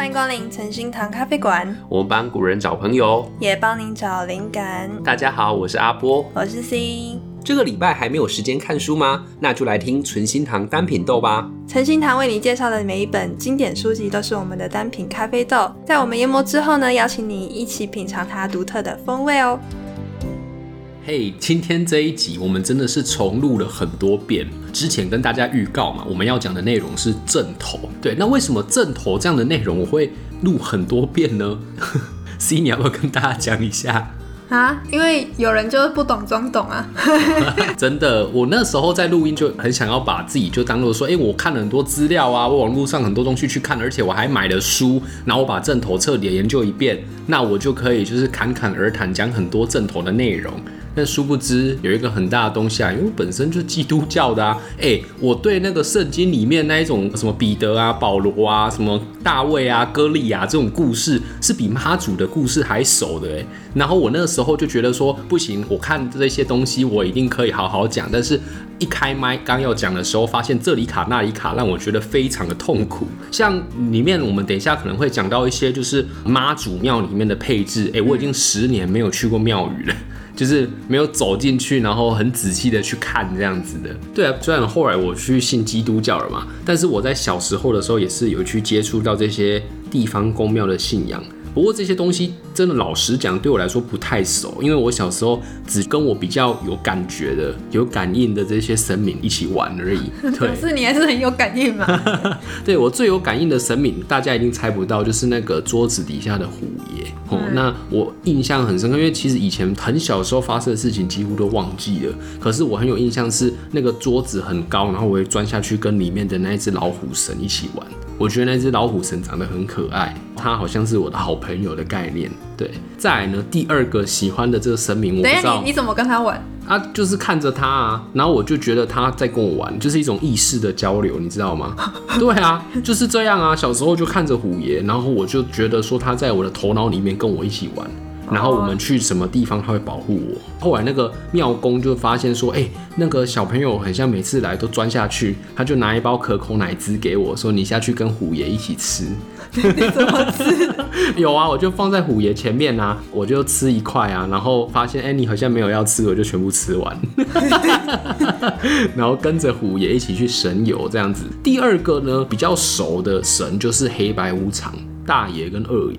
欢迎光临诚心堂咖啡馆。我们帮古人找朋友，也帮您找灵感。大家好，我是阿波，我是 C。这个礼拜还没有时间看书吗？那就来听纯心堂单品豆吧。诚心堂为你介绍的每一本经典书籍都是我们的单品咖啡豆，在我们研磨之后呢，邀请你一起品尝它独特的风味哦。嘿，hey, 今天这一集我们真的是重录了很多遍。之前跟大家预告嘛，我们要讲的内容是正头。对，那为什么阵头这样的内容我会录很多遍呢？C，你要不要跟大家讲一下？啊，因为有人就是不懂装懂啊。真的，我那时候在录音就很想要把自己就当做说，哎、欸，我看了很多资料啊，我网络上很多东西去看，而且我还买了书，然后我把正头彻底的研究一遍，那我就可以就是侃侃而谈，讲很多正头的内容。但殊不知有一个很大的东西啊，因为本身就是基督教的啊，哎、我对那个圣经里面那一种什么彼得啊、保罗啊、什么大卫啊、歌利亚这种故事，是比妈祖的故事还熟的哎。然后我那个时候就觉得说，不行，我看这些东西我一定可以好好讲。但是一开麦刚要讲的时候，发现这里卡那里卡，让我觉得非常的痛苦。像里面我们等一下可能会讲到一些就是妈祖庙里面的配置，哎、我已经十年没有去过庙宇了。就是没有走进去，然后很仔细的去看这样子的。对啊，虽然后来我去信基督教了嘛，但是我在小时候的时候也是有去接触到这些地方公庙的信仰。不过这些东西真的老实讲，对我来说不太熟，因为我小时候只跟我比较有感觉的、有感应的这些神明一起玩而已。对，可是你还是很有感应嘛？对，我最有感应的神明，大家一定猜不到，就是那个桌子底下的虎爷。哦，嗯、那我印象很深刻，因为其实以前很小时候发生的事情几乎都忘记了。可是我很有印象是那个桌子很高，然后我会钻下去跟里面的那一只老虎神一起玩。我觉得那只老虎神长得很可爱，它好像是我的好朋友的概念。对，再来呢，第二个喜欢的这个神明，我不知道，等下，你你怎么跟他玩？啊，就是看着他啊，然后我就觉得他在跟我玩，就是一种意识的交流，你知道吗？对啊，就是这样啊。小时候就看着虎爷，然后我就觉得说他在我的头脑里面跟我一起玩。然后我们去什么地方，他会保护我。后来那个庙公就发现说，哎、欸，那个小朋友很像每次来都钻下去，他就拿一包可口奶汁给我，说你下去跟虎爷一起吃。你怎么吃？有啊，我就放在虎爷前面啊，我就吃一块啊，然后发现哎、欸，你好像没有要吃，我就全部吃完。然后跟着虎爷一起去神游这样子。第二个呢，比较熟的神就是黑白无常大爷跟二爷。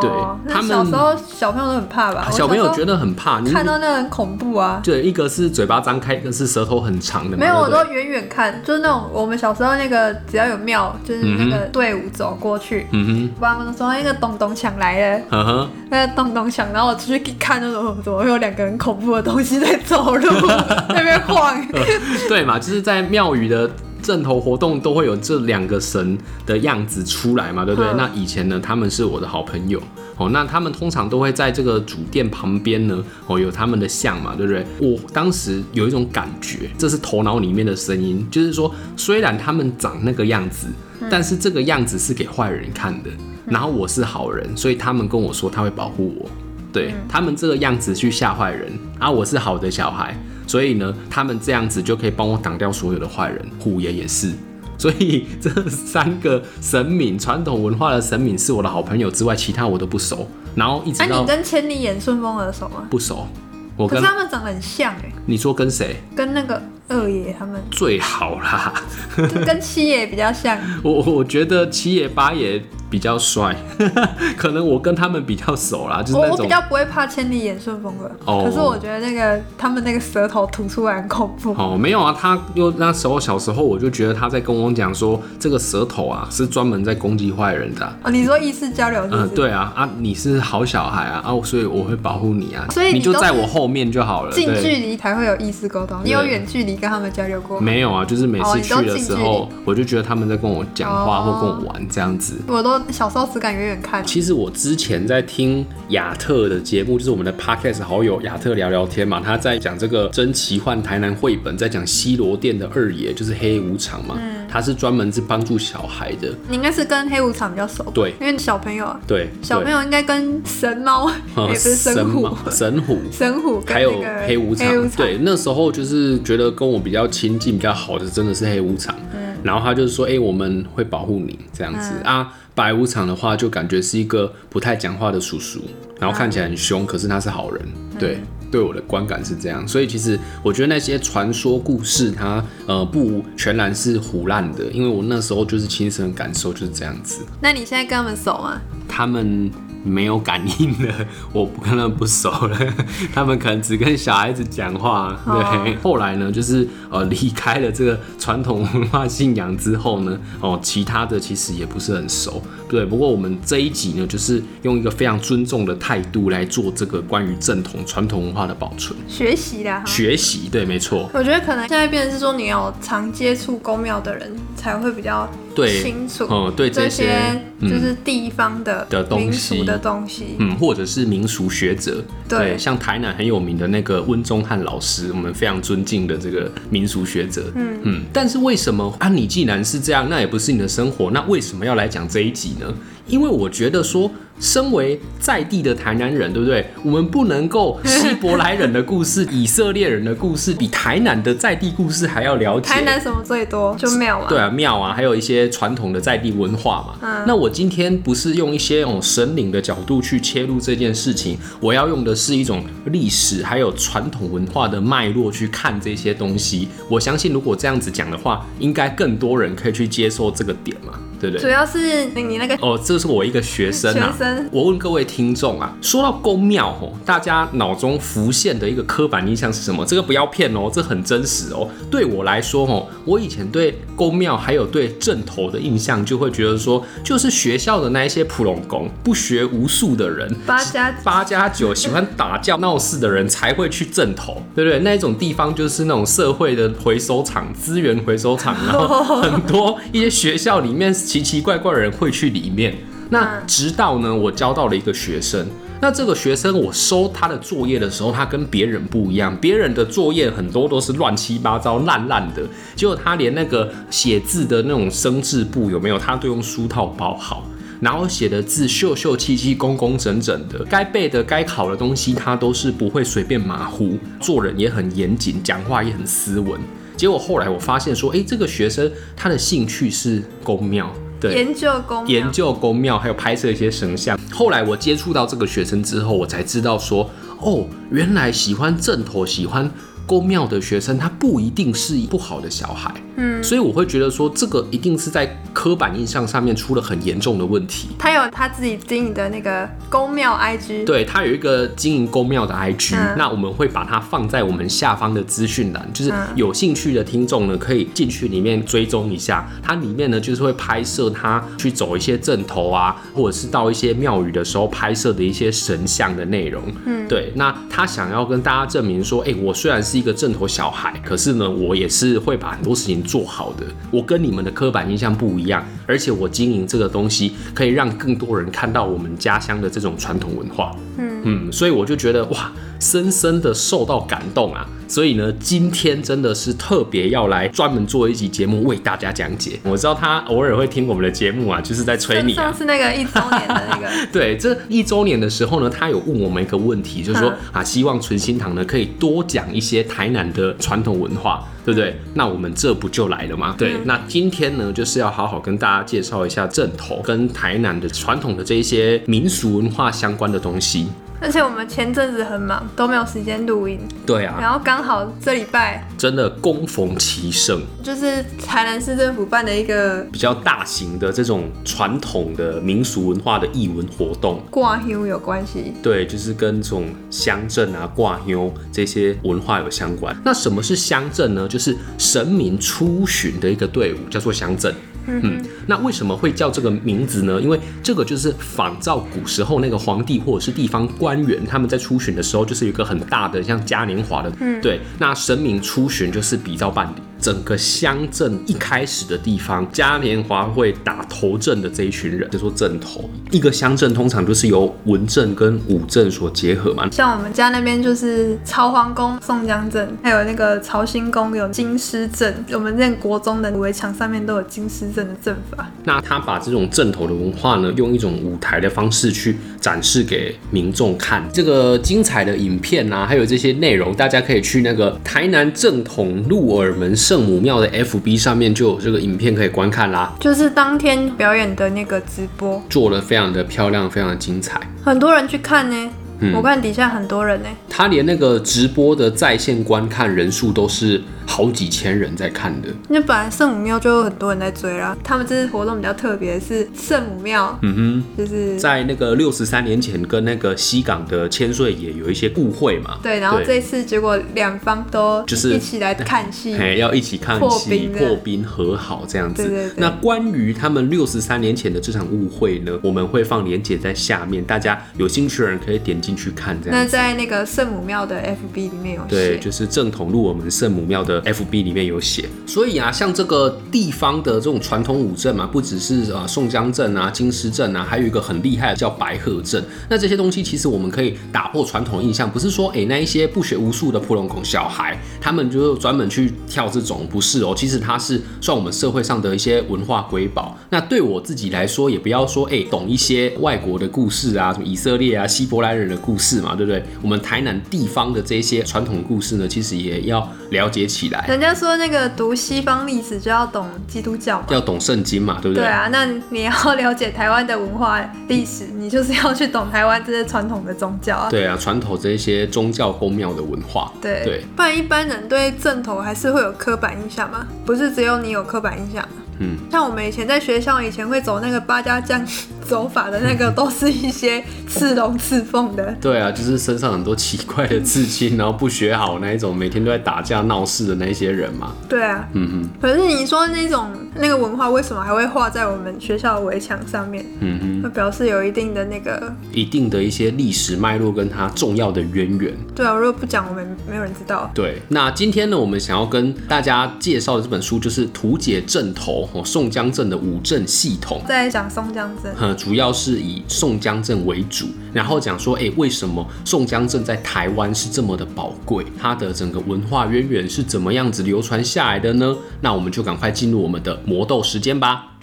对，他们小时候小朋友都很怕吧？小朋友觉得很怕，看到那个很恐怖啊。对，一个是嘴巴张开，一个是舌头很长的。没有，我都远远看，就是那种我们小时候那个，只要有庙，就是那个队伍走过去，嗯哼，爸爸们说那个咚咚锵来了，嗯哼，那个咚咚锵，然后我出去一看，那种怎么会有两个很恐怖的东西在走路，那边晃。对嘛，就是在庙宇的。阵头活动都会有这两个神的样子出来嘛，对不对？嗯、那以前呢，他们是我的好朋友哦。那他们通常都会在这个主殿旁边呢，哦，有他们的像嘛，对不对？我当时有一种感觉，这是头脑里面的声音，就是说，虽然他们长那个样子，嗯、但是这个样子是给坏人看的。然后我是好人，所以他们跟我说他会保护我。对、嗯、他们这个样子去吓坏人，啊，我是好的小孩。所以呢，他们这样子就可以帮我挡掉所有的坏人。虎爷也是，所以这三个神明，传统文化的神明是我的好朋友之外，其他我都不熟。然后一直到、啊、你跟千里眼、顺风耳熟吗？不熟。我跟可是他们长得很像哎。你说跟谁？跟那个。二爷他们最好啦，跟七爷比较像。我我觉得七爷八爷比较帅，可能我跟他们比较熟啦。就是那种我比较不会怕千里眼顺风耳，哦、可是我觉得那个他们那个舌头吐出来很恐怖。哦，没有啊，他又那时候小时候我就觉得他在跟我讲说，这个舌头啊是专门在攻击坏人的、啊。哦，你说意识交流是是？嗯，对啊啊，你是好小孩啊啊，所以我会保护你啊，所以你，你就在我后面就好了。近距离才会有意识沟通，你有远距离。跟他们交流过？没有啊，就是每次去的时候，哦、我就觉得他们在跟我讲话或跟我玩这样子。我都小时候只敢远远看。其实我之前在听亚特的节目，就是我们的 podcast 好友亚特聊聊天嘛，他在讲这个真奇幻台南绘本，在讲西罗店的二爷就是黑无常嘛，嗯、他是专门是帮助小孩的。你应该是跟黑无常比较熟，对，因为小朋友啊，对，小朋友应该跟神猫也不是神虎，神虎，神虎，还有黑无常，对，那时候就是觉得跟我比较亲近。比较好的真的是黑无常，嗯，然后他就是说，哎、欸，我们会保护你这样子、嗯、啊。白无常的话就感觉是一个不太讲话的叔叔，然后看起来很凶，可是他是好人，对。对我的观感是这样，所以其实我觉得那些传说故事它，它呃不全然是胡乱的，因为我那时候就是亲身感受就是这样子。那你现在跟他们熟吗？他们。没有感应的，我不跟他们不熟了。他们可能只跟小孩子讲话。对，oh. 后来呢，就是呃离开了这个传统文化信仰之后呢，哦，其他的其实也不是很熟。对，不过我们这一集呢，就是用一个非常尊重的态度来做这个关于正统传统文化的保存、学习啦。学习，对，没错。我觉得可能现在变成是说，你要常接触公庙的人才会比较。对，清楚，嗯，对这些就是地方的的东西的东西，嗯，或者是民俗学者，对，像台南很有名的那个温宗汉老师，我们非常尊敬的这个民俗学者，嗯嗯。但是为什么啊？你既然是这样，那也不是你的生活，那为什么要来讲这一集呢？因为我觉得说。身为在地的台南人，对不对？我们不能够希伯来人的故事、以色列人的故事，比台南的在地故事还要了解。台南什么最多？就庙啊。对啊，庙啊，还有一些传统的在地文化嘛。嗯。那我今天不是用一些哦神灵的角度去切入这件事情，我要用的是一种历史还有传统文化的脉络去看这些东西。我相信，如果这样子讲的话，应该更多人可以去接受这个点嘛。对对，主要是你那个哦，这是我一个学生啊。学生，我问各位听众啊，说到宫庙哦，大家脑中浮现的一个刻板印象是什么？这个不要骗哦，这很真实哦。对我来说哦，我以前对宫庙还有对阵头的印象，就会觉得说，就是学校的那一些普龙宫，不学无术的人，八加八加九喜欢打架闹事的人才会去阵头，对不对？那一种地方就是那种社会的回收厂、资源回收厂，然后 很多一些学校里面。奇奇怪怪的人会去里面，那直到呢，我教到了一个学生，那这个学生我收他的作业的时候，他跟别人不一样，别人的作业很多都是乱七八糟、烂烂的，结果他连那个写字的那种生字簿有没有，他都用书套包好，然后写的字秀秀气气、工工整整的，该背的、该考的东西他都是不会随便马虎，做人也很严谨，讲话也很斯文。结果后来我发现说，哎，这个学生他的兴趣是宫庙，对，研究宫，研究宫庙，还有拍摄一些神像。后来我接触到这个学生之后，我才知道说，哦，原来喜欢正头、喜欢宫庙的学生，他不一定是不好的小孩。嗯，所以我会觉得说，这个一定是在刻板印象上面出了很严重的问题。他有他自己经营的那个宫庙 IG，对，他有一个经营宫庙的 IG，嗯，那我们会把它放在我们下方的资讯栏，就是有兴趣的听众呢，可以进去里面追踪一下。它里面呢，就是会拍摄他去走一些阵头啊，或者是到一些庙宇的时候拍摄的一些神像的内容。嗯，对，那他想要跟大家证明说，哎，我虽然是一个阵头小孩，可是呢，我也是会把很多事情。做好的，我跟你们的刻板印象不一样，而且我经营这个东西可以让更多人看到我们家乡的这种传统文化。嗯嗯，所以我就觉得哇，深深的受到感动啊！所以呢，今天真的是特别要来专门做一集节目为大家讲解。我知道他偶尔会听我们的节目啊，就是在催你啊。上次那个一周年的那个。对，这一周年的时候呢，他有问我们一个问题，就是说 啊，希望存心堂呢可以多讲一些台南的传统文化。对不对？那我们这不就来了吗？对，那今天呢，就是要好好跟大家介绍一下阵头跟台南的传统的这一些民俗文化相关的东西。而且我们前阵子很忙，都没有时间录音。对啊。然后刚好这礼拜真的恭逢其盛，就是台南市政府办的一个比较大型的这种传统的民俗文化的艺文活动，挂香有关系。对，就是跟这种乡镇啊、挂香这些文化有相关。那什么是乡镇呢？就是神明出巡的一个队伍，叫做乡镇。嗯，那为什么会叫这个名字呢？因为这个就是仿照古时候那个皇帝或者是地方官员他们在出巡的时候，就是有一个很大的像嘉年华的，嗯，对，那神明出巡就是比照办理。整个乡镇一开始的地方，嘉年华会打头阵的这一群人，就说阵头。一个乡镇通常就是由文镇跟武镇所结合嘛。像我们家那边就是朝皇宫宋江镇，还有那个朝兴宫有金狮镇。我们念国中的围墙上面都有金狮镇的阵法。那他把这种阵头的文化呢，用一种舞台的方式去展示给民众看。这个精彩的影片啊，还有这些内容，大家可以去那个台南正统鹿耳门。圣母庙的 FB 上面就有这个影片可以观看啦，就是当天表演的那个直播，做的非常的漂亮，非常的精彩，很多人去看呢。嗯、我看底下很多人呢，他连那个直播的在线观看人数都是。好几千人在看的，那本来圣母庙就有很多人在追啦。他们这次活动比较特别，是圣母庙，嗯哼，就是在那个六十三年前跟那个西港的千岁爷有一些误会嘛。对，然后这次结果两方都就是一起来看戏，哎，要一起看戏破冰和好这样子。那关于他们六十三年前的这场误会呢，我们会放连结在下面，大家有兴趣的人可以点进去看。这样。那在那个圣母庙的 FB 里面有，对，就是正统路我们圣母庙的。FB 里面有写，所以啊，像这个地方的这种传统武阵嘛，不只是呃宋江阵啊、金狮阵啊，还有一个很厉害的叫白鹤阵。那这些东西其实我们可以打破传统印象，不是说哎、那一些不学无术的普龙孔小孩，他们就专门去跳这种，不是哦。其实它是算我们社会上的一些文化瑰宝。那对我自己来说，也不要说哎、懂一些外国的故事啊，什么以色列啊、希伯来人的故事嘛，对不对？我们台南地方的这些传统故事呢，其实也要了解起来。人家说那个读西方历史就要懂基督教嘛，要懂圣经嘛，对不对？对啊，那你要了解台湾的文化历史，你就是要去懂台湾这些传统的宗教啊。对啊，传统这些宗教宫庙的文化。对对，不然一般人对正统还是会有刻板印象嘛，不是只有你有刻板印象。嗯，像我们以前在学校以前会走那个八家将走法的那个，都是一些刺龙刺凤的。对啊，就是身上很多奇怪的刺青，然后不学好那一种，每天都在打架闹事的那一些人嘛。对啊，嗯哼。可是你说那种那个文化为什么还会画在我们学校的围墙上面？嗯哼，那表示有一定的那个一定的一些历史脉络跟它重要的渊源。对啊，如果不讲，我们没有人知道。对，那今天呢，我们想要跟大家介绍的这本书就是《图解阵头》。哦宋江镇的五镇系统，在讲宋江阵，主要是以宋江镇为主，然后讲说，哎、为什么宋江镇在台湾是这么的宝贵？它的整个文化渊源是怎么样子流传下来的呢？那我们就赶快进入我们的魔斗时间吧。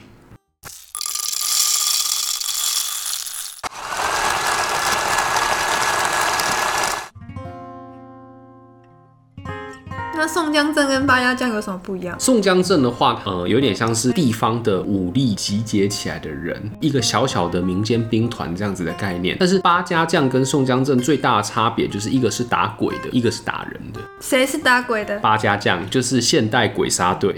江镇跟八家将有什么不一样？宋江镇的话，呃，有点像是地方的武力集结起来的人，一个小小的民间兵团这样子的概念。但是八家将跟宋江镇最大的差别，就是一个是打鬼的，一个是打人的。谁是打鬼的？八家将就是现代鬼杀队，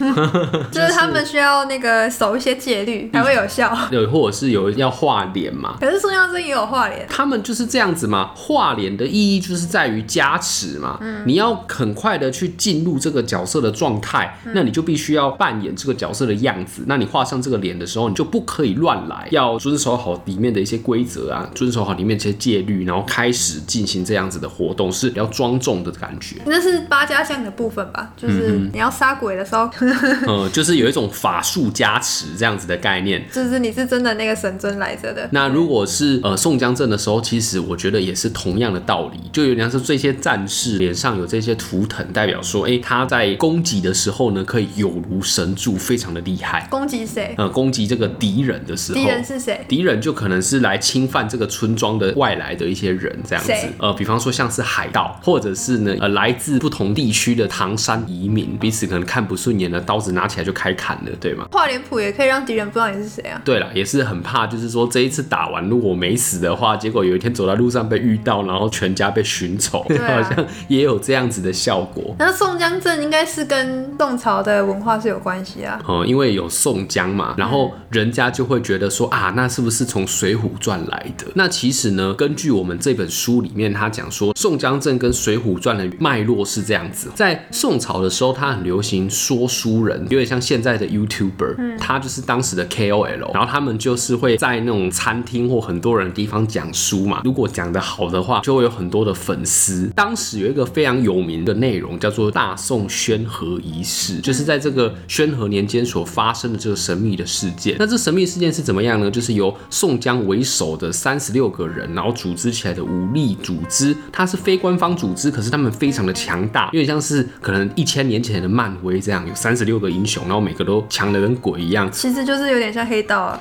就是他们需要那个守一些戒律才会有效。对，或者是有要画脸嘛？可是宋江镇也有画脸。他们就是这样子嘛？画脸的意义就是在于加持嘛。嗯，你要很快的去进入这个角色的状态，那你就必须要扮演这个角色的样子。那你画上这个脸的时候，你就不可以乱来，要遵守好里面的一些规则啊，遵守好里面这些戒律，然后开始进行这样子的活动，是比较庄重的感觉。那是八家将的部分吧？就是你要杀鬼的时候，嗯，就是有一种法术加持这样子的概念，就是你是真的那个神尊来着的。那如果是呃宋江阵的时候，其实我觉得也是同样的道理，就有点像是这些战士脸上有这些图腾，代表说，哎、欸，他在。攻击的时候呢，可以有如神助，非常的厉害。攻击谁？呃，攻击这个敌人的时候，敌人是谁？敌人就可能是来侵犯这个村庄的外来的一些人，这样子。呃，比方说像是海盗，或者是呢，呃，来自不同地区的唐山移民，彼此可能看不顺眼的，刀子拿起来就开砍了，对吗？画脸谱也可以让敌人不知道你是谁啊。对了，也是很怕，就是说这一次打完，如果没死的话，结果有一天走在路上被遇到，然后全家被寻仇，啊、好像也有这样子的效果。那宋江阵应该是跟宋朝的文化是有关系啊，哦、嗯，因为有宋江嘛，然后人家就会觉得说啊，那是不是从《水浒传》来的？那其实呢，根据我们这本书里面，他讲说宋江镇跟《水浒传》的脉络是这样子，在宋朝的时候，他很流行说书人，有点像现在的 YouTuber，嗯，他就是当时的 KOL，然后他们就是会在那种餐厅或很多人的地方讲书嘛，如果讲得好的话，就会有很多的粉丝。当时有一个非常有名的内容叫做大宋宣和仪式。就是在这个宣和年间所发生的这个神秘的事件。那这神秘事件是怎么样呢？就是由宋江为首的三十六个人，然后组织起来的武力组织。它是非官方组织，可是他们非常的强大，有点像是可能一千年前的漫威这样，有三十六个英雄，然后每个都强的跟鬼一样。其实就是有点像黑道啊。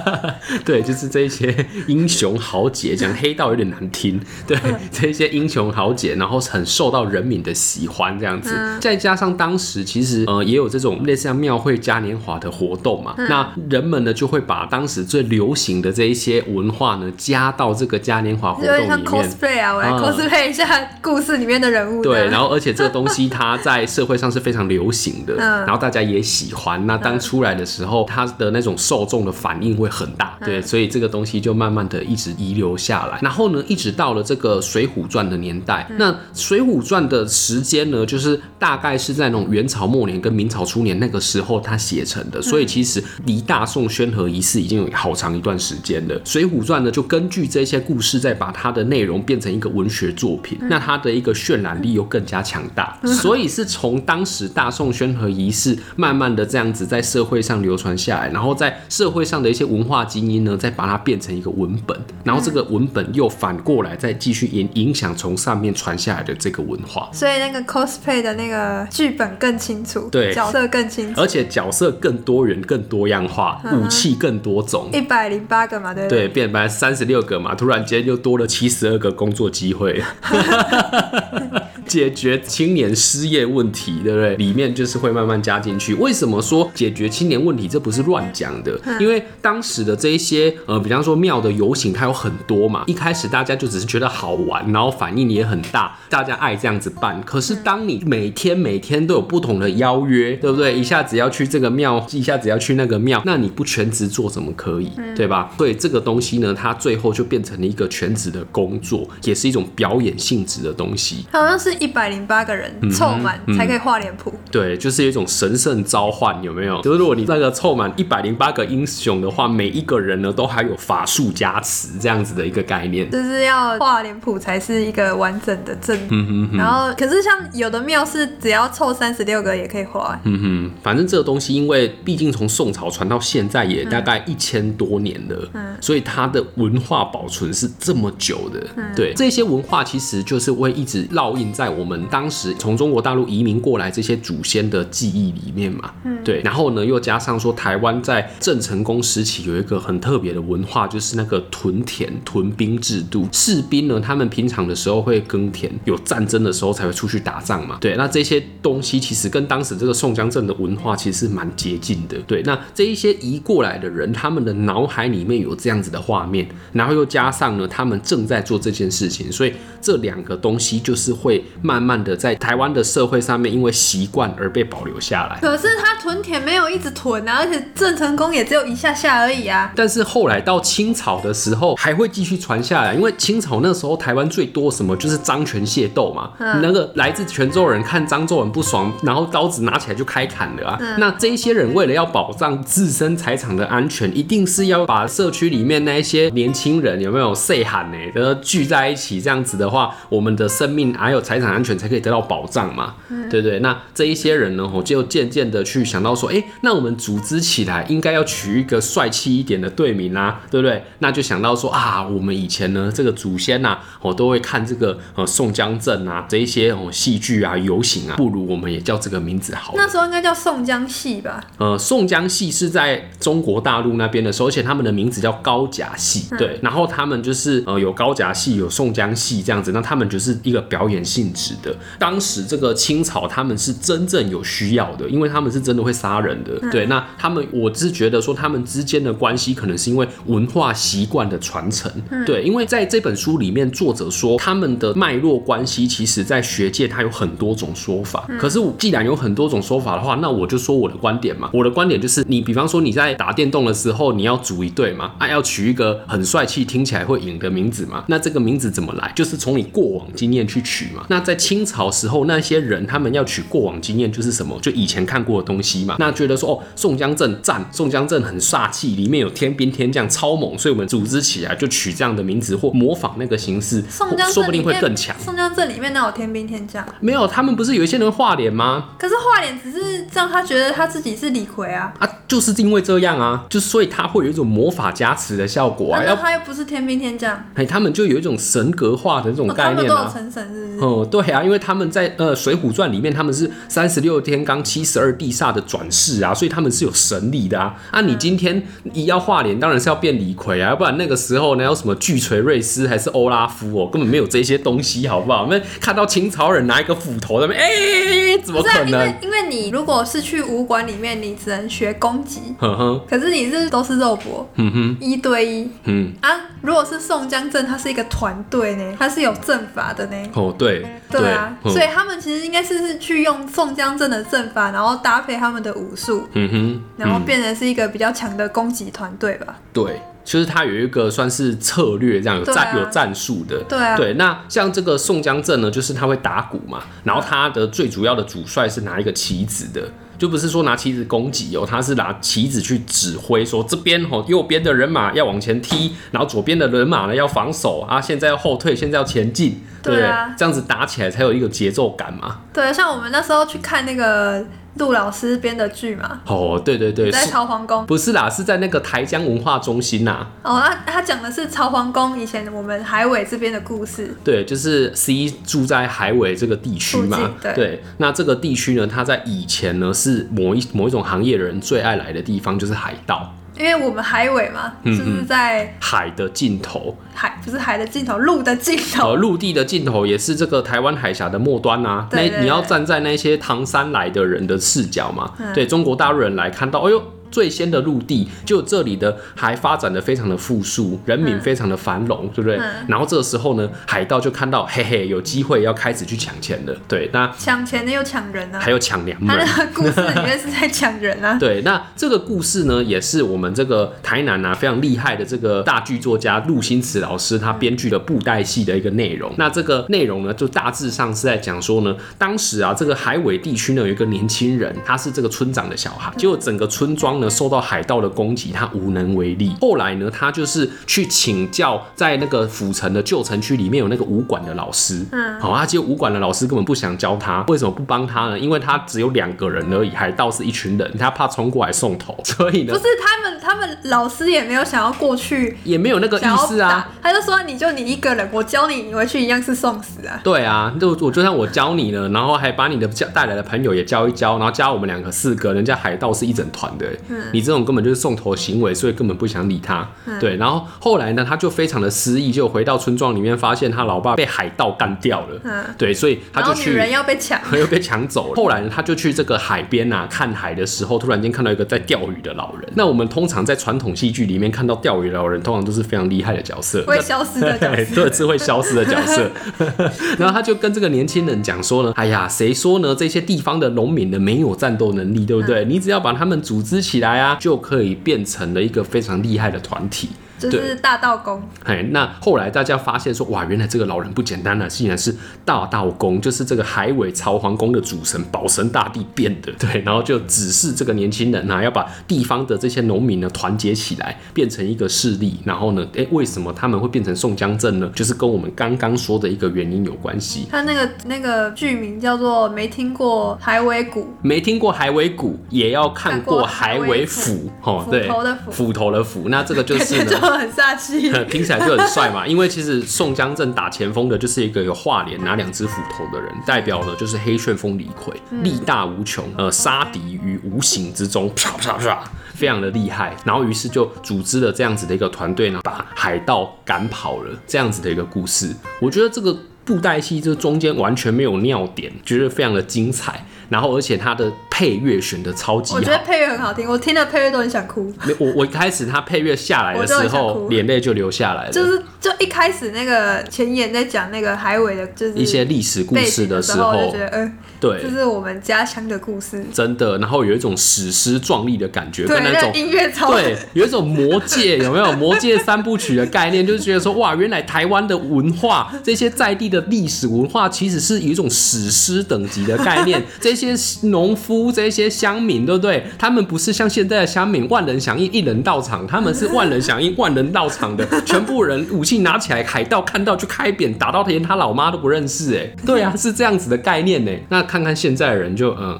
对，就是这些英雄豪杰，讲黑道有点难听。对，这些英雄豪杰，然后很受到人民的喜欢。这样子。嗯、再加上当时其实呃也有这种类似像庙会嘉年华的活动嘛，嗯、那人们呢就会把当时最流行的这一些文化呢加到这个嘉年华活动里面。像 cosplay 啊，我来 cosplay 一下故事里面的人物。对，然后而且这个东西它在社会上是非常流行的，嗯、然后大家也喜欢。那当出来的时候，它的那种受众的反应会很大。对，所以这个东西就慢慢的一直遗留下来。然后呢，一直到了这个《水浒传》的年代，那《水浒传》的时间呢，就是大概是在那种元朝末年跟明朝初年那个时候他写成的。所以其实离大宋宣和仪式已经有好长一段时间了。《水浒传》呢，就根据这些故事，再把它的内容变成一个文学作品，那它的一个渲染力又更加强大。所以是从当时大宋宣和仪式慢慢的这样子在社会上流传下来，然后在社会上的一些文化精英呢，再把它变成一个文本，然后这个文本又反过来再继续影影响从上面传下来的这个文化。所以那个 cosplay 的那个剧本更清楚，对，角色更清楚，而且角色更多元、更多样化，武器更多种，一百零八个嘛，对对，变本来三十六个嘛，突然间又多了七十二个工作机会。解决青年失业问题，对不对？里面就是会慢慢加进去。为什么说解决青年问题？这不是乱讲的，因为当时的这一些呃，比方说庙的游行，它有很多嘛。一开始大家就只是觉得好玩，然后反应也很大，大家爱这样子办。可是当你每天每天都有不同的邀约，对不对？一下子要去这个庙，一下子要去那个庙，那你不全职做怎么可以？对吧？所以这个东西呢，它最后就变成了一个全职的工作，也是一种表演性质的东西。好像是。一百零八个人凑满才可以画脸谱，对，就是一种神圣召唤，有没有？就是如果你那个凑满一百零八个英雄的话，每一个人呢都还有法术加持，这样子的一个概念，就是要画脸谱才是一个完整的阵。嗯哼哼。然后，可是像有的庙是只要凑三十六个也可以画。嗯哼，反正这个东西，因为毕竟从宋朝传到现在也大概一千多年了，嗯，所以它的文化保存是这么久的。嗯，对，这些文化其实就是会一直烙印在。在我们当时从中国大陆移民过来这些祖先的记忆里面嘛，嗯，对，然后呢，又加上说台湾在郑成功时期有一个很特别的文化，就是那个屯田屯兵制度。士兵呢，他们平常的时候会耕田，有战争的时候才会出去打仗嘛。对，那这些东西其实跟当时这个宋江镇的文化其实是蛮接近的。对，那这一些移过来的人，他们的脑海里面有这样子的画面，然后又加上呢，他们正在做这件事情，所以这两个东西就是会。慢慢的在台湾的社会上面，因为习惯而被保留下来。可是他屯田没有一直屯啊，而且郑成功也只有一下下而已啊。但是后来到清朝的时候，还会继续传下来，因为清朝那时候台湾最多什么就是张权械斗嘛。嗯、那个来自泉州人看张作文不爽，然后刀子拿起来就开砍了啊。嗯、那这一些人为了要保障自身财产的安全，一定是要把社区里面那一些年轻人有没有岁喊呢？然后聚在一起，这样子的话，我们的生命还有财产。安全才可以得到保障嘛，嗯、对，不对。那这一些人呢，我就渐渐的去想到说，哎、欸，那我们组织起来应该要取一个帅气一点的队名啊，对不对？那就想到说啊，我们以前呢，这个祖先呐、啊，我都会看这个呃宋江镇啊，这一些哦戏剧啊、游行啊，不如我们也叫这个名字好。那时候应该叫宋江戏吧？呃，宋江戏是在中国大陆那边的时候，而且他们的名字叫高甲戏，嗯、对。然后他们就是呃有高甲戏，有宋江戏这样子，那他们就是一个表演性质的。当时这个清朝他们是真正有需要的，因为他们是真的会杀人的。嗯、对，那他们我是觉得说他们之间的关系可能是因为文化习惯的传承。嗯、对，因为在这本书里面，作者说他们的脉络关系，其实在学界它有很多种说法。嗯、可是既然有很多种说法的话，那我就说我的观点嘛。我的观点就是，你比方说你在打电动的时候，你要组一队嘛，啊，要取一个很帅气、听起来会赢的名字嘛。那这个名字怎么来？就是从你过往经验去取嘛。那在清朝时候，那些人他们要取过往经验，就是什么？就以前看过的东西嘛。那觉得说，哦，宋江镇赞，宋江镇很煞气，里面有天兵天将，超猛，所以我们组织起来就取这样的名字，或模仿那个形式，宋江说不定会更强。宋江镇里面哪有天兵天将？没有，他们不是有一些人画脸吗？可是画脸只是让他觉得他自己是李逵啊。啊，就是因为这样啊，就所以他会有一种魔法加持的效果啊。然后他又不是天兵天将，哎，他们就有一种神格化的这种概念啊。哦，他们都有成神是不是？哦，对啊，因为他们在呃《水浒传》里面，他们是三十六天罡七十二地煞的转世啊，所以他们是有神力的啊。啊，你今天一要画脸，当然是要变李逵啊，要不然那个时候呢，有什么巨锤瑞斯还是欧拉夫哦，根本没有这些东西，好不好？我们看到清朝人拿一个斧头在那边，哎、欸，怎么可能？因为因为你如果是去武馆里面，你只能学攻击，呵呵，可是你是都是肉搏，嗯哼，一对一，嗯啊，如果是宋江阵，它是一个团队呢，它是有阵法的呢。哦，对，对啊，所以他们其实应该是是去用宋江阵的阵法，然后搭配他们的武术，嗯哼，然后变成是一个比较强的攻击团队吧。对。就是他有一个算是策略，这样有战、啊、有战术的。对啊。对，那像这个宋江阵呢，就是他会打鼓嘛，然后他的最主要的主帅是拿一个棋子的，就不是说拿棋子攻击哦，他是拿棋子去指挥，说这边哦，右边的人马要往前踢，然后左边的人马呢要防守啊，现在要后退，现在要前进，对啊，这样子打起来才有一个节奏感嘛。对，像我们那时候去看那个。陆老师编的剧嘛？哦，对对对，在朝皇宫，不是啦，是在那个台江文化中心呐。哦，他他讲的是朝皇宫以前我们海尾这边的故事。对，就是 C 住在海尾这个地区嘛。对，对，那这个地区呢，它在以前呢是某一某一种行业的人最爱来的地方，就是海盗。因为我们海尾嘛，嗯、就是在海的尽头，海不是海的尽头，陆的尽头，呃，陆地的尽头也是这个台湾海峡的末端啊。对对对，那你要站在那些唐山来的人的视角嘛，嗯、对中国大陆人来看到，哎呦。最先的陆地，就这里的还发展的非常的富庶，人民非常的繁荣，嗯、对不对？嗯、然后这个时候呢，海盗就看到，嘿嘿，有机会要开始去抢钱了。对，那抢钱的又抢人啊，还有抢娘们。他的故事里面是在抢人啊。对，那这个故事呢，也是我们这个台南啊非常厉害的这个大剧作家陆星驰老师他编剧的布袋戏的一个内容。那这个内容呢，就大致上是在讲说呢，当时啊这个海尾地区呢有一个年轻人，他是这个村长的小孩，结果整个村庄呢受到海盗的攻击，他无能为力。后来呢，他就是去请教在那个府城的旧城区里面有那个武馆的老师。嗯，好，他结果武馆的老师根本不想教他，为什么不帮他呢？因为他只有两个人而已，海盗是一群人，他怕冲过来送头，所以呢，不是他们，他们老师也没有想要过去，也没有那个意思啊。他就说，你就你一个人，我教你，你回去一样是送死啊。对啊，就我就算我教你了，然后还把你的教带来的朋友也教一教，然后加我们两个四个，人家海盗是一整团的，嗯，你这种根本就是送头行为，所以根本不想理他。嗯、对，然后后来呢，他就非常的失意，就回到村庄里面，发现他老爸被海盗干掉了。嗯，对，所以他就去，女人要被抢，又被抢走了。后来呢，他就去这个海边啊看海的时候，突然间看到一个在钓鱼的老人。那我们通常在传统戏剧里面看到钓鱼老人，通常都是非常厉害的角色，会消失的角色，对，是会消失的角色。然后他就跟这个年轻人讲说呢，哎呀，谁说呢？这些地方的农民呢没有战斗能力，对不对？嗯、你只要把他们组织起起来啊，就可以变成了一个非常厉害的团体。就是大道公，哎，那后来大家发现说，哇，原来这个老人不简单了，竟然是大道公，就是这个海尾朝皇宫的主神保神大帝变的，对，然后就指示这个年轻人啊，要把地方的这些农民呢团结起来，变成一个势力，然后呢，哎，为什么他们会变成宋江镇呢？就是跟我们刚刚说的一个原因有关系。他那个那个剧名叫做没听过海尾谷，没听过海尾谷，也要看过海尾斧，哦，对，斧头的斧，斧头的斧，那这个就是呢。很煞气，听起来就很帅嘛。因为其实宋江阵打前锋的，就是一个有画脸、拿两只斧头的人，代表呢就是黑旋风李逵，力大无穷，呃，杀敌于无形之中，啪啪啪，非常的厉害。然后于是就组织了这样子的一个团队呢，把海盗赶跑了。这样子的一个故事，我觉得这个布袋戏这中间完全没有尿点，觉得非常的精彩。然后，而且他的配乐选的超级好，我觉得配乐很好听，我听了配乐都很想哭。我我一开始他配乐下来的时候，眼泪就流下来了。就是就一开始那个前言在讲那个海尾的，就是一些历史故事的时候，就觉得嗯，对，这是我们家乡的故事，真的。然后有一种史诗壮丽的感觉，对跟那种音乐超对，有一种魔界有没有魔界三部曲的概念，就是觉得说哇，原来台湾的文化这些在地的历史文化，其实是有一种史诗等级的概念，这 些农。夫这些乡民，对不对？他们不是像现在的乡民，万人响应，一人到场。他们是万人响应，万人到场的，全部人武器拿起来，海盗看到就开扁，打到连他老妈都不认识。哎，对啊，是这样子的概念呢。那看看现在的人就嗯。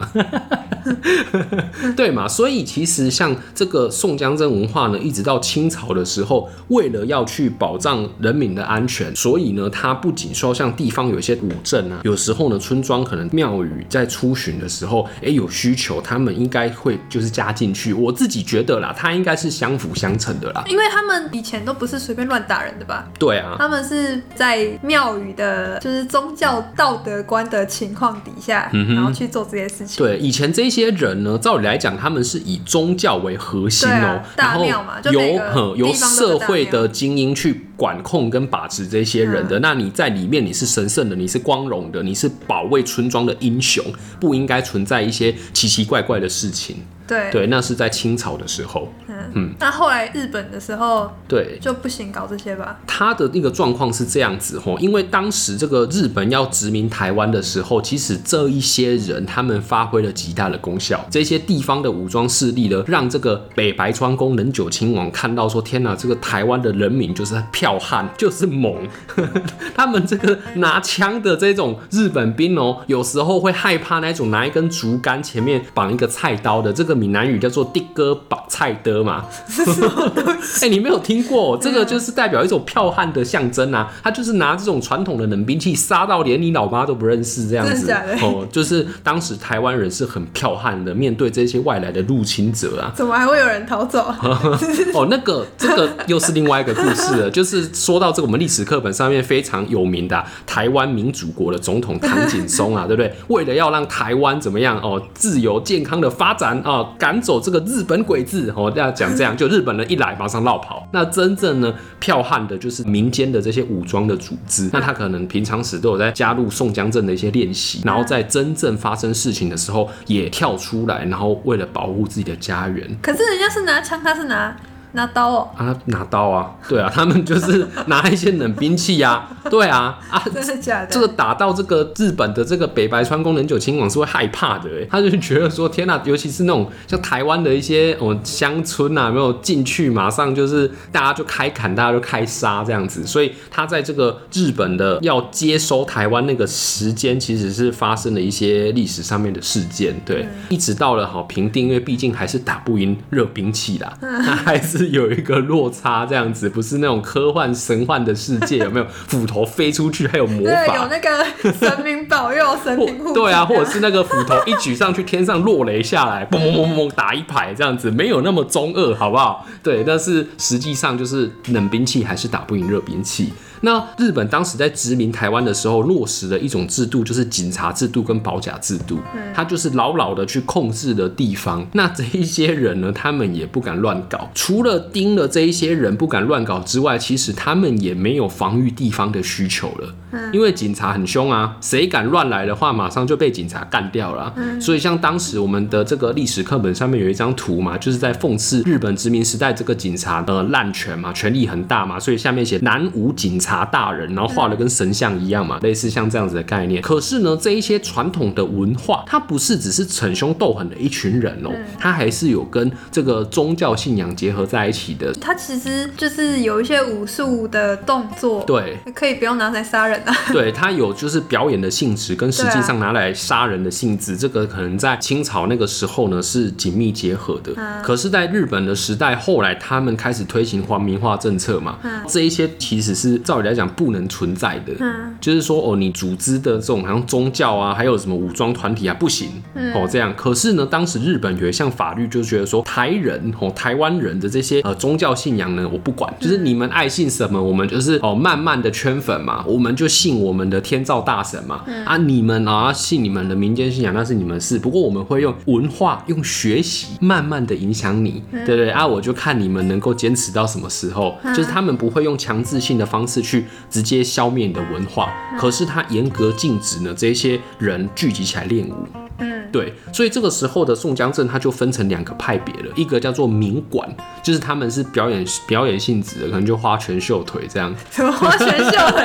对嘛？所以其实像这个宋江镇文化呢，一直到清朝的时候，为了要去保障人民的安全，所以呢，它不仅说像地方有一些古镇啊，有时候呢，村庄可能庙宇在出巡的时候，哎、欸，有需求，他们应该会就是加进去。我自己觉得啦，它应该是相辅相成的啦，因为他们以前都不是随便乱打人的吧？对啊，他们是在庙宇的，就是宗教道德观的情况底下，嗯、然后去做这些事情。对，以前这些人呢，照理来讲，他们是以宗教为核心哦、然后由由社会的精英去管控跟把持这些人的。嗯、那你在里面，你是神圣的，你是光荣的，你是保卫村庄的英雄，不应该存在一些奇奇怪怪的事情。对对，那是在清朝的时候。嗯嗯，那后来日本的时候，对就不行搞这些吧。他的那个状况是这样子吼，因为当时这个日本要殖民台湾的时候，其实这一些人他们发挥了极大的功效。这些地方的武装势力呢，让这个北白川宫能久亲王看到说：天哪，这个台湾的人民就是剽悍，就是猛。他们这个拿枪的这种日本兵哦，有时候会害怕那种拿一根竹竿前面绑一个菜刀的这个。闽南语叫做“的哥绑菜的”嘛，哎、欸，你没有听过？这个就是代表一种剽悍的象征啊！他就是拿这种传统的冷兵器杀到连你老妈都不认识这样子哦。就是当时台湾人是很剽悍的，面对这些外来的入侵者啊，怎么还会有人逃走？哦，那个这个又是另外一个故事了。就是说到这个，我们历史课本上面非常有名的、台湾民主国的总统唐景崧啊，对不对？为了要让台湾怎么样哦，自由健康的发展啊。赶走这个日本鬼子，哦，要讲这样，就日本人一来马上落跑。那真正呢，票悍的就是民间的这些武装的组织。那他可能平常时都有在加入宋江镇的一些练习，然后在真正发生事情的时候也跳出来，然后为了保护自己的家园。可是人家是拿枪，他是拿。拿刀哦。啊，拿刀啊，对啊，他们就是拿一些冷兵器呀，对啊啊，真的假的？这个打到这个日本的这个北白川宫能久亲王是会害怕的，哎，他就觉得说天哪，尤其是那种像台湾的一些哦乡村啊，没有进去，马上就是大家就开砍，大家就开杀这样子，所以他在这个日本的要接收台湾那个时间，其实是发生了一些历史上面的事件，对，嗯、一直到了好平定，因为毕竟还是打不赢热兵器啦，他、嗯、还是。有一个落差，这样子不是那种科幻神幻的世界，有没有 斧头飞出去，还有魔法，有那个 神明保佑，神明护。对啊，或者是那个斧头一举上去，天上落雷下来，嘣嘣嘣嘣打一排，这样子没有那么中二，好不好？对，但是实际上就是冷兵器还是打不赢热兵器。那日本当时在殖民台湾的时候，落实了一种制度，就是警察制度跟保甲制度。嗯，他就是牢牢的去控制了地方。那这一些人呢，他们也不敢乱搞。除了盯了这一些人不敢乱搞之外，其实他们也没有防御地方的需求了。嗯，因为警察很凶啊，谁敢乱来的话，马上就被警察干掉了。嗯，所以像当时我们的这个历史课本上面有一张图嘛，就是在讽刺日本殖民时代这个警察的滥权嘛，权力很大嘛，所以下面写南无警察。查大人，然后画的跟神像一样嘛，类似像这样子的概念。可是呢，这一些传统的文化，它不是只是逞凶斗狠的一群人哦，它还是有跟这个宗教信仰结合在一起的。它其实就是有一些武术的动作，对，可以不用拿来杀人啊。对，它有就是表演的性质，跟实际上拿来杀人的性质，这个可能在清朝那个时候呢是紧密结合的。可是，在日本的时代，后来他们开始推行皇民化政策嘛，这一些其实是照。来讲不能存在的，嗯、就是说哦，你组织的这种好像宗教啊，还有什么武装团体啊，不行、嗯、哦，这样。可是呢，当时日本有一项法律，就觉得说台人哦，台湾人的这些呃宗教信仰呢，我不管，就是你们爱信什么，我们就是哦慢慢的圈粉嘛，我们就信我们的天照大神嘛，嗯、啊，你们啊信你们的民间信仰，那是你们事。不过我们会用文化、用学习，慢慢的影响你，嗯、对不对？啊，我就看你们能够坚持到什么时候，嗯、就是他们不会用强制性的方式。去直接消灭你的文化，可是他严格禁止呢，这些人聚集起来练武。嗯，对，所以这个时候的宋江镇，他就分成两个派别了，一个叫做民馆，就是他们是表演表演性质的，可能就花拳绣腿这样。什么花拳绣腿？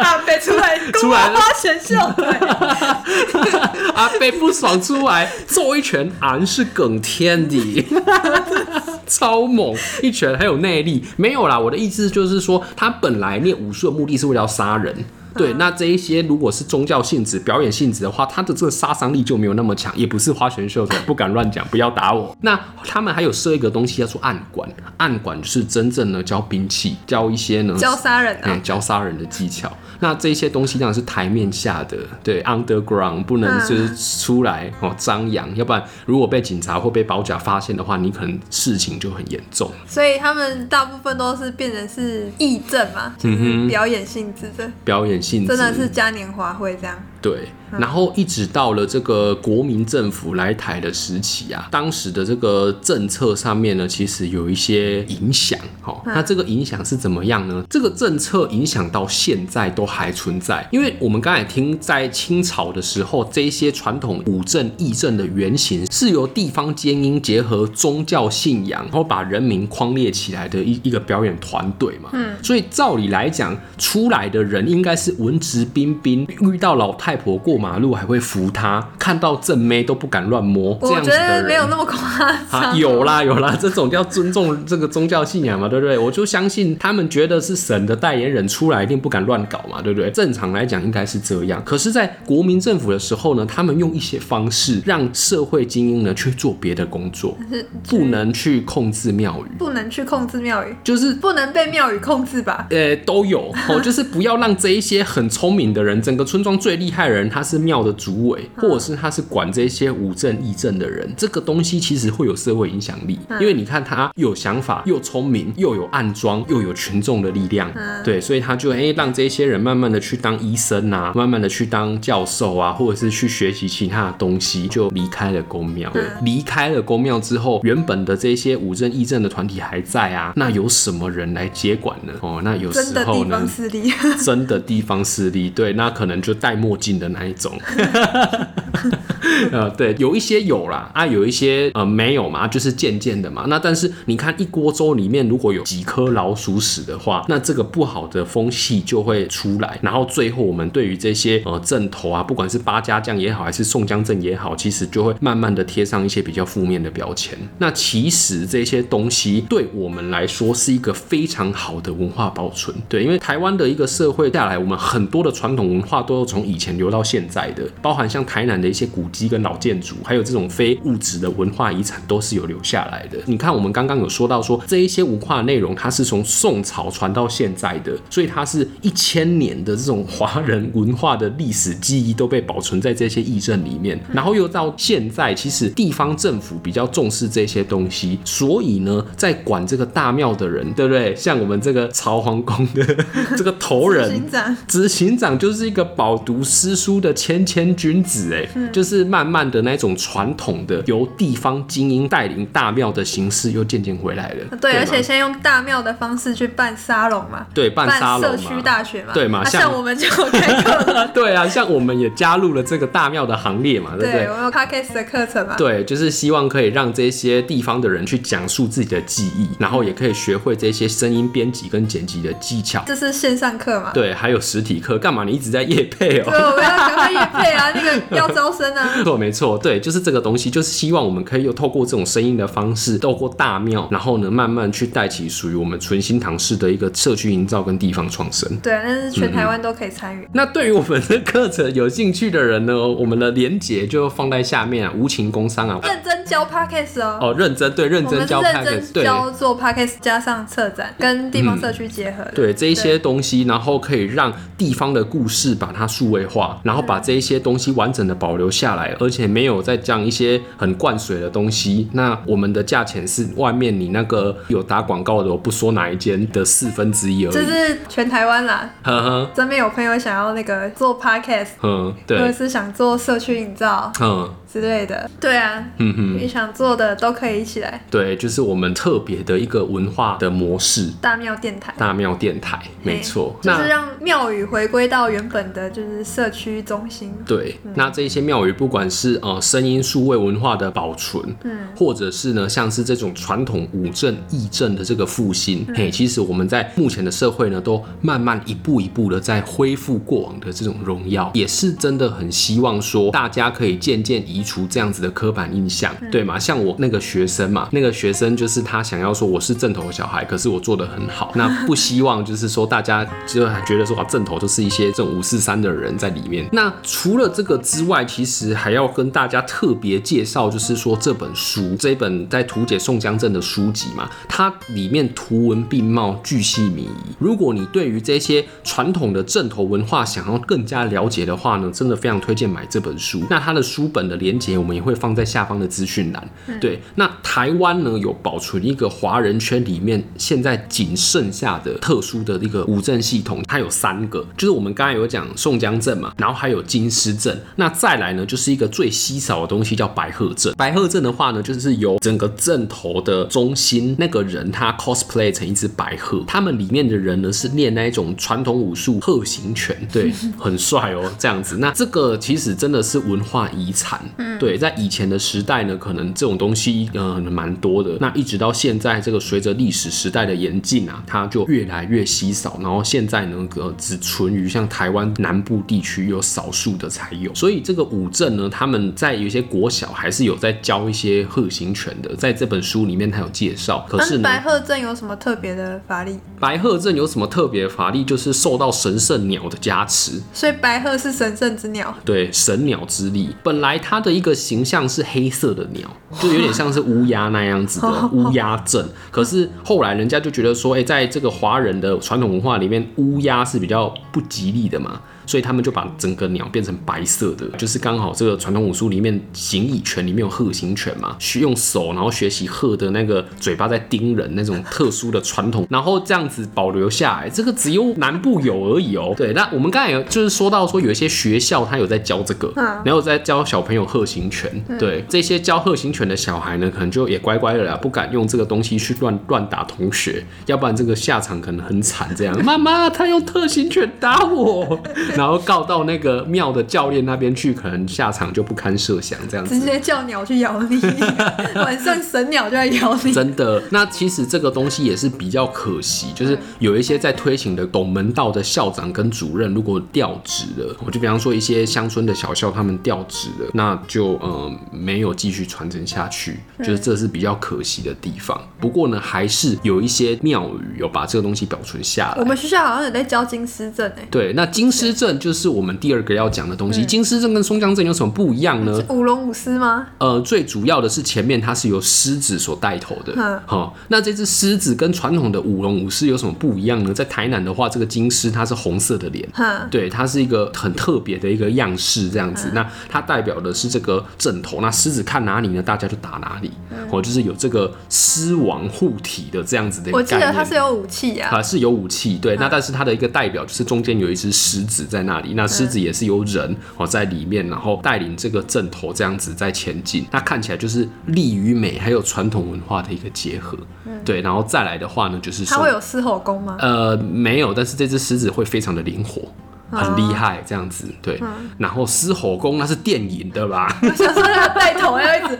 阿伯出来，出来花拳绣腿。阿伯不爽出来，揍一拳，俺是耿天的。超猛，一拳很有内力，没有啦。我的意思就是说，他本来练武术的目的是为了要杀人。对，那这一些如果是宗教性质、表演性质的话，它的这个杀伤力就没有那么强，也不是花拳绣腿，不敢乱讲，不要打我。那他们还有设一个东西叫做暗管，暗管是真正的教兵器，教一些呢教杀人、啊，嗯，教杀人的技巧。那这些东西当然是台面下的，对，underground 不能就是出来哦张扬，要不然如果被警察或被保甲发现的话，你可能事情就很严重。所以他们大部分都是变成是义政嘛，就是表演性质的，表演性质真的是嘉年华会这样。对，然后一直到了这个国民政府来台的时期啊，当时的这个政策上面呢，其实有一些影响。好，那这个影响是怎么样呢？这个政策影响到现在都还存在，因为我们刚才听在清朝的时候，这些传统武政义政的原型是由地方精英结合宗教信仰，然后把人民框列起来的一一个表演团队嘛。嗯，所以照理来讲，出来的人应该是文质彬彬，遇到老太。婆过马路还会扶他，看到正妹都不敢乱摸，这样子的人。我觉得没有那么夸张。啊，有啦有啦，这种叫尊重这个宗教信仰嘛，对不对？我就相信他们觉得是神的代言人出来，一定不敢乱搞嘛，对不对？正常来讲应该是这样。可是，在国民政府的时候呢，他们用一些方式让社会精英呢去做别的工作，不能去控制庙宇，不能去控制庙宇，就是不能被庙宇控制吧？呃，都有哦，就是不要让这一些很聪明的人，整个村庄最厉害的。人他是庙的主委，或者是他是管这些武政义政的人，这个东西其实会有社会影响力，因为你看他有想法，又聪明，又有暗装，又有群众的力量，对，所以他就哎、欸、让这些人慢慢的去当医生啊，慢慢的去当教授啊，或者是去学习其他的东西，就离开了宫庙。对离开了宫庙之后，原本的这些武政义政的团体还在啊，那有什么人来接管呢？哦，那有时候呢，真的地方势力，真的地方势力，对，那可能就戴墨镜。的那一种，呃，对，有一些有啦，啊，有一些呃没有嘛，就是渐渐的嘛。那但是你看一锅粥里面如果有几颗老鼠屎的话，那这个不好的风气就会出来。然后最后我们对于这些呃镇头啊，不管是八家将也好，还是宋江镇也好，其实就会慢慢的贴上一些比较负面的标签。那其实这些东西对我们来说是一个非常好的文化保存。对，因为台湾的一个社会下来，我们很多的传统文化都是从以前留到现在的，包含像台南的一些古迹跟老建筑，还有这种非物质的文化遗产，都是有留下来的。你看，我们刚刚有说到说这一些文化内容，它是从宋朝传到现在的，所以它是一千年的这种华人文化的历史记忆都被保存在这些义政里面。然后又到现在，其实地方政府比较重视这些东西，所以呢，在管这个大庙的人，对不对？像我们这个朝皇宫的 这个头人，执行长，执行长就是一个饱读诗。书的谦谦君子，哎，就是慢慢的那种传统的由地方精英带领大庙的形式又渐渐回来了。对，对而且先用大庙的方式去办沙龙嘛，对，办沙龙，社区大学嘛，对嘛，像，啊、像我们就开课了，对啊，像我们也加入了这个大庙的行列嘛，对不对？我们有 Podcast 的课程嘛，对，就是希望可以让这些地方的人去讲述自己的记忆，然后也可以学会这些声音编辑跟剪辑的技巧。这是线上课嘛？对，还有实体课，干嘛？你一直在夜配哦、喔。赶快夜配啊！那个要招生啊！错，没错，对，就是这个东西，就是希望我们可以有透过这种声音的方式，透过大庙，然后呢，慢慢去带起属于我们纯心堂式的一个社区营造跟地方创生。对，但是全台湾都可以参与。嗯。那对于我们的课程有兴趣的人呢，我们的连结就放在下面啊，无情工商啊，认真教 Podcast 哦。哦，认真对，认真教 Podcast，对，教做 Podcast 加上策展跟地方社区结合，嗯。对，这一些东西，然后可以让地方的故事把它数位化，然后把这一些东西完整的保留下来，而且没有再讲一些很灌水的东西。那我们的价钱是外面你那个有打广告的，我不说哪一间的四分之一而已。这是全台湾啦。呵呵。这边有朋友想要那个做 podcast，嗯，对，或者是想做社区营造，嗯。之类的，对啊，嗯哼，你想做的都可以一起来。对，就是我们特别的一个文化的模式。大庙电台，大庙电台，没错，就是让庙宇回归到原本的就是社区中心。对，嗯、那这些庙宇不管是呃声音数位文化的保存，嗯，或者是呢像是这种传统武政义政的这个复兴，嗯、嘿，其实我们在目前的社会呢，都慢慢一步一步的在恢复过往的这种荣耀，也是真的很希望说大家可以渐渐以。剔除这样子的刻板印象，对吗？像我那个学生嘛，那个学生就是他想要说我是正头小孩，可是我做的很好，那不希望就是说大家就觉得说啊正头就是一些这种五四三的人在里面。那除了这个之外，其实还要跟大家特别介绍，就是说这本书，这本在图解宋江镇的书籍嘛，它里面图文并茂，巨细靡遗。如果你对于这些传统的正头文化想要更加了解的话呢，真的非常推荐买这本书。那它的书本的连结我们也会放在下方的资讯栏。对，那台湾呢有保存一个华人圈里面现在仅剩下的特殊的一个武阵系统，它有三个，就是我们刚才有讲宋江镇嘛，然后还有金狮镇，那再来呢就是一个最稀少的东西叫白鹤镇。白鹤镇的话呢，就是由整个镇头的中心那个人他 cosplay 成一只白鹤，他们里面的人呢是练那一种传统武术鹤形拳，对，很帅哦，这样子。那这个其实真的是文化遗产，对，在以前的时代呢，可能这种东西呃蛮多的。那一直到现在，这个随着历史时代的演进啊，它就越来越稀少。然后现在呢，呃，只存于像台湾南部地区有少数的才有。所以这个五镇呢，他们在有些国小还是有在教一些鹤形拳的，在这本书里面他有介绍。可是呢，白鹤镇有什么特别的法力？白鹤镇有什么特别的法力？就是受到神圣鸟的加持。所以白鹤是神圣之鸟。对，神鸟之力。本来它的一个形象是黑色的鸟，就有点像是乌鸦那样子的乌鸦阵。可是后来人家就觉得说，哎、欸，在这个华人的传统文化里面，乌鸦是比较不吉利的嘛。所以他们就把整个鸟变成白色的，就是刚好这个传统武术里面形意拳里面有鹤形拳嘛，去用手然后学习鹤的那个嘴巴在叮人那种特殊的传统，然后这样子保留下来，这个只有南部有而已哦。对，那我们刚才有就是说到说有一些学校他有在教这个，然后在教小朋友鹤形拳，对，这些教鹤形拳的小孩呢，可能就也乖乖的啦，不敢用这个东西去乱乱打同学，要不然这个下场可能很惨。这样，妈妈他用鹤形拳打我。然后告到那个庙的教练那边去，可能下场就不堪设想，这样子。直接叫鸟去咬你，晚上神鸟就在咬你。真的，那其实这个东西也是比较可惜，就是有一些在推行的懂门道的校长跟主任，如果调职了，我就比方说一些乡村的小校，他们调职了，那就呃没有继续传承下去，就是这是比较可惜的地方。不过呢，还是有一些庙宇有把这个东西保存下来。我们学校好像有在教金狮阵哎。对，那金狮阵。就是我们第二个要讲的东西。金狮镇跟松江镇有什么不一样呢？舞龙舞狮吗？呃，最主要的是前面它是由狮子所带头的。好，那这只狮子跟传统的舞龙舞狮有什么不一样呢？在台南的话，这个金狮它是红色的脸，对，它是一个很特别的一个样式，这样子。那它代表的是这个枕头，那狮子看哪里呢？大家就打哪里。哦，就是有这个狮王护体的这样子的一个概念。我记得它是有武器啊，啊是有武器，对。那但是它的一个代表就是中间有一只狮子在那里，那狮子也是由人哦在里面，然后带领这个阵头这样子在前进。那看起来就是力与美还有传统文化的一个结合。对，然后再来的话呢，就是说它会有狮吼功吗？呃，没有，但是这只狮子会非常的灵活。很厉害，这样子对，嗯、然后狮吼功那是电影的吧？我想说他带头要一直，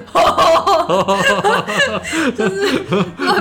就是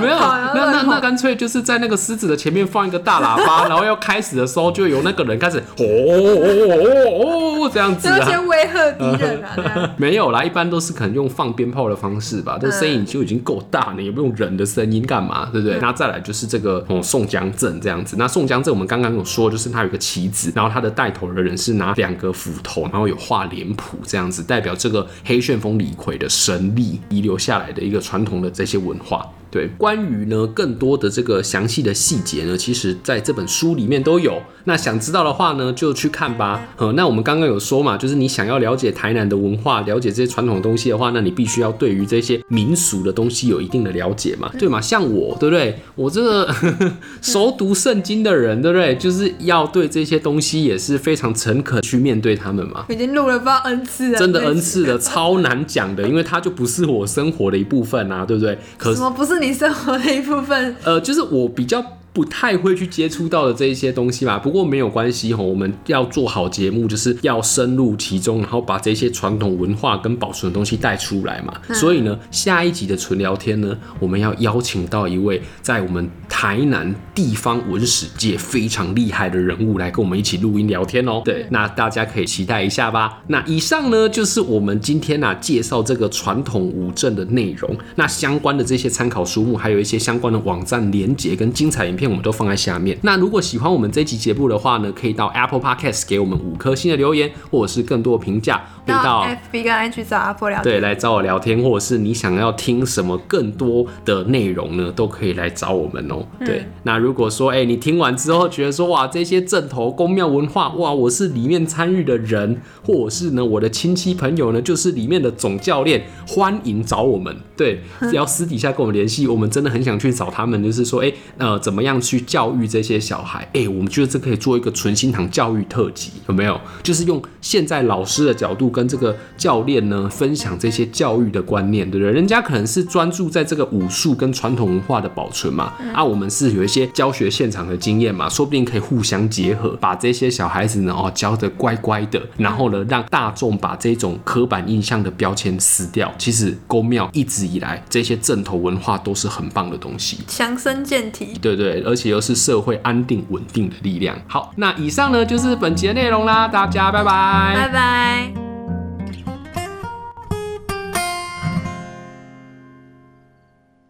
没有，那那那干脆就是在那个狮子的前面放一个大喇叭，然后要开始的时候就有那个人开始哦哦哦这样子啊，先威吓敌人啊？没有啦，一般都是可能用放鞭炮的方式吧，这声音就已经够大了，也不用人的声音干嘛，对不对？那再来就是这个哦宋江镇这样子，那宋江镇我们刚刚有说，就是它有个旗子，然后他。的带头的人是拿两个斧头，然后有画脸谱这样子，代表这个黑旋风李逵的神力遗留下来的一个传统的这些文化。对，关于呢更多的这个详细的细节呢，其实在这本书里面都有。那想知道的话呢，就去看吧。呃，那我们刚刚有说嘛，就是你想要了解台南的文化，了解这些传统的东西的话，那你必须要对于这些民俗的东西有一定的了解嘛，对嘛？像我，对不对？我这个 熟读圣经的人，对不对？就是要对这些东西也是非常诚恳去面对他们嘛。已经录了不知道 N 次了，真的 N 次了，超难讲的，因为它就不是我生活的一部分啊，对不对？可是不是你？你生活的一部分，呃，就是我比较不太会去接触到的这一些东西吧。不过没有关系吼，我们要做好节目，就是要深入其中，然后把这些传统文化跟保存的东西带出来嘛。嗯、所以呢，下一集的纯聊天呢，我们要邀请到一位在我们台南地方文史界非常厉害的人物来跟我们一起录音聊天哦。对，那大家可以期待一下吧。那以上呢，就是我们今天啊介绍这个传统武镇的内容。那相关的这些参考书目，还有一些相关的网站连接跟精彩影片，我们都放在下面。那如果喜欢我们这期节目的话呢，可以到 Apple Podcast 给我们五颗星的留言，或者是更多的评价。到 FB 跟 IG 找阿婆聊天。对，来找我聊天，或者是你想要听什么更多的内容呢，都可以来找我们哦、喔。对，嗯、那如果说哎、欸，你听完之后觉得说哇，这些正头宫庙文化哇，我是里面参与的人，或者是呢我的亲戚朋友呢就是里面的总教练，欢迎找我们。对，只 要私底下跟我们联系，我们真的很想去找他们，就是说哎、欸，呃，怎么样去教育这些小孩？哎、欸，我们觉得这可以做一个纯心堂教育特辑，有没有？就是用现在老师的角度。跟这个教练呢分享这些教育的观念，对不对？人家可能是专注在这个武术跟传统文化的保存嘛，啊，我们是有一些教学现场的经验嘛，说不定可以互相结合，把这些小孩子呢哦教得乖乖的，然后呢让大众把这种刻板印象的标签撕掉。其实宫庙一直以来这些正统文化都是很棒的东西，强身健体，对对，而且又是社会安定稳定的力量。好，那以上呢就是本集的内容啦，大家拜拜，拜拜。